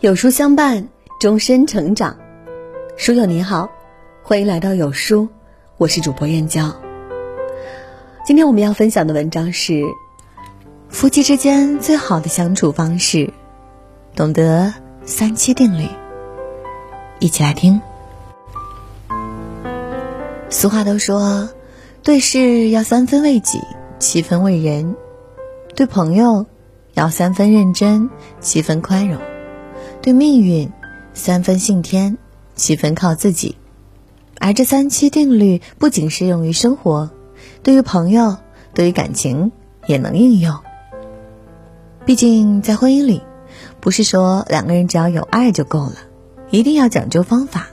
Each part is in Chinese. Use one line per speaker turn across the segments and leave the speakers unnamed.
有书相伴，终身成长。书友你好，欢迎来到有书，我是主播燕娇。今天我们要分享的文章是：夫妻之间最好的相处方式，懂得三七定律。一起来听。俗话都说，对事要三分为己，七分为人；对朋友要三分认真，七分宽容。对命运，三分信天，七分靠自己。而这三七定律不仅适用于生活，对于朋友，对于感情也能应用。毕竟在婚姻里，不是说两个人只要有爱就够了，一定要讲究方法。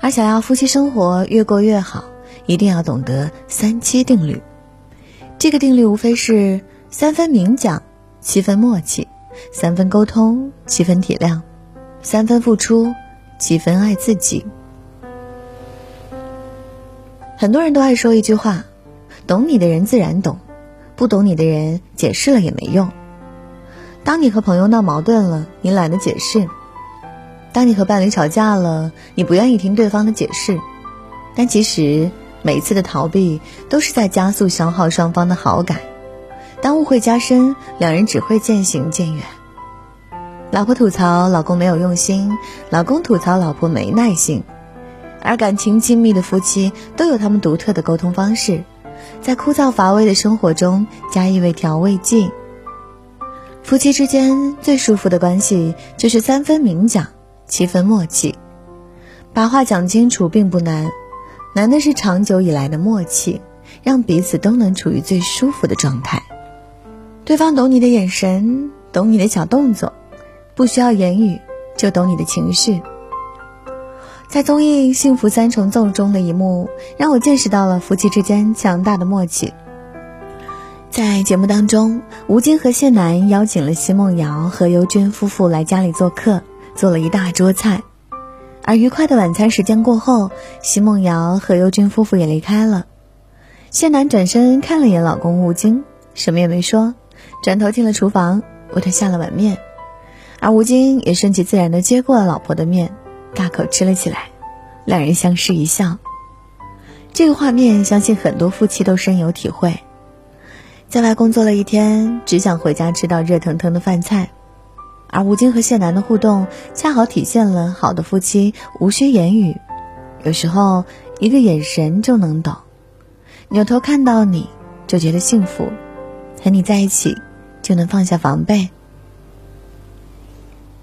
而想要夫妻生活越过越好，一定要懂得三七定律。这个定律无非是三分明讲，七分默契。三分沟通，七分体谅；三分付出，七分爱自己。很多人都爱说一句话：“懂你的人自然懂，不懂你的人解释了也没用。”当你和朋友闹矛盾了，你懒得解释；当你和伴侣吵架了，你不愿意听对方的解释。但其实，每一次的逃避都是在加速消耗双方的好感。当误会加深，两人只会渐行渐远。老婆吐槽老公没有用心，老公吐槽老婆没耐心。而感情亲密的夫妻都有他们独特的沟通方式，在枯燥乏味的生活中加一味调味剂。夫妻之间最舒服的关系就是三分明讲，七分默契。把话讲清楚并不难，难的是长久以来的默契，让彼此都能处于最舒服的状态。对方懂你的眼神，懂你的小动作，不需要言语就懂你的情绪。在综艺《幸福三重奏》中的一幕，让我见识到了夫妻之间强大的默契。在节目当中，吴京和谢楠邀请了奚梦瑶和尤军夫妇来家里做客，做了一大桌菜。而愉快的晚餐时间过后，奚梦瑶和尤军夫妇也离开了。谢楠转身看了眼老公吴京，什么也没说。转头进了厨房，为他下了碗面，而吴京也顺其自然地接过了老婆的面，大口吃了起来。两人相视一笑，这个画面相信很多夫妻都深有体会。在外工作了一天，只想回家吃到热腾腾的饭菜，而吴京和谢楠的互动恰好体现了好的夫妻无需言语，有时候一个眼神就能懂，扭头看到你就觉得幸福，和你在一起。就能放下防备。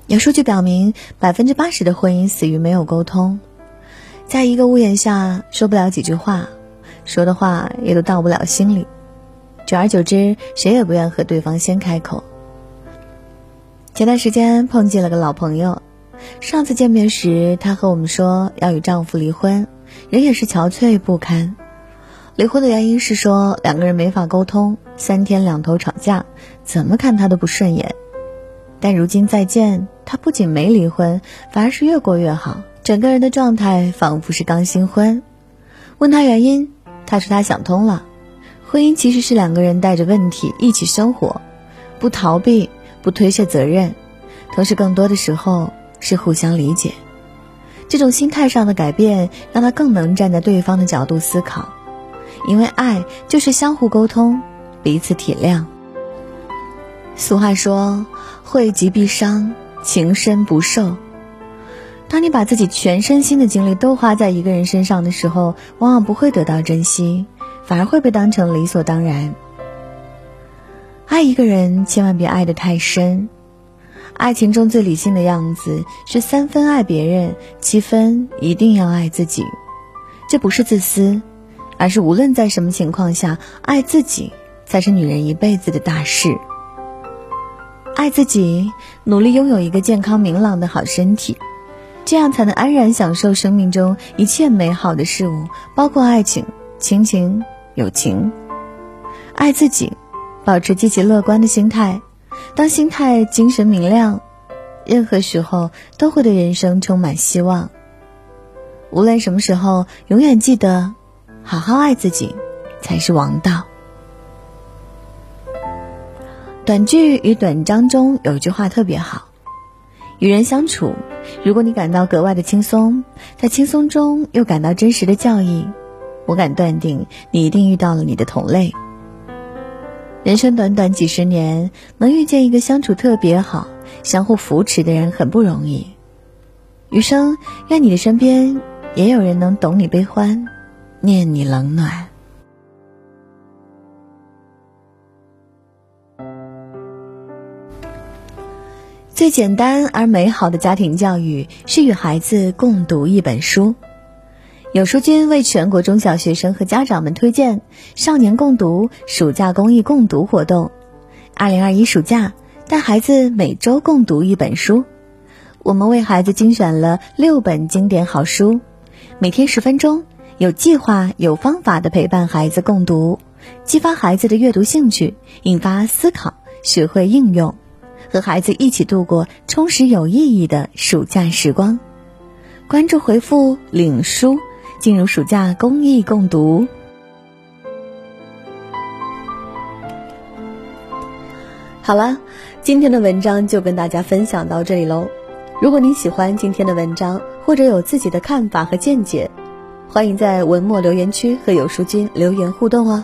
有数据表明，百分之八十的婚姻死于没有沟通，在一个屋檐下说不了几句话，说的话也都到不了心里，久而久之，谁也不愿和对方先开口。前段时间碰见了个老朋友，上次见面时，她和我们说要与丈夫离婚，人也是憔悴不堪。离婚的原因是说两个人没法沟通，三天两头吵架，怎么看他都不顺眼。但如今再见，他不仅没离婚，反而是越过越好，整个人的状态仿佛是刚新婚。问他原因，他说他想通了，婚姻其实是两个人带着问题一起生活，不逃避，不推卸责任，同时更多的时候是互相理解。这种心态上的改变，让他更能站在对方的角度思考。因为爱就是相互沟通，彼此体谅。俗话说：“惠及必伤，情深不寿。”当你把自己全身心的精力都花在一个人身上的时候，往往不会得到珍惜，反而会被当成理所当然。爱一个人，千万别爱得太深。爱情中最理性的样子是三分爱别人，七分一定要爱自己。这不是自私。而是无论在什么情况下，爱自己才是女人一辈子的大事。爱自己，努力拥有一个健康明朗的好身体，这样才能安然享受生命中一切美好的事物，包括爱情、亲情、友情。爱自己，保持积极乐观的心态，当心态精神明亮，任何时候都会对人生充满希望。无论什么时候，永远记得。好好爱自己，才是王道。短句与短章中有一句话特别好：与人相处，如果你感到格外的轻松，在轻松中又感到真实的教益，我敢断定你一定遇到了你的同类。人生短短几十年，能遇见一个相处特别好、相互扶持的人很不容易。余生，愿你的身边也有人能懂你悲欢，念你冷暖。最简单而美好的家庭教育是与孩子共读一本书。有书君为全国中小学生和家长们推荐“少年共读”暑假公益共读活动。二零二一暑假，带孩子每周共读一本书。我们为孩子精选了六本经典好书，每天十分钟，有计划、有方法的陪伴孩子共读，激发孩子的阅读兴趣，引发思考，学会应用，和孩子一起度过充实有意义的暑假时光。关注回复领书。进入暑假公益共读。好了，今天的文章就跟大家分享到这里喽。如果你喜欢今天的文章，或者有自己的看法和见解，欢迎在文末留言区和有书君留言互动哦。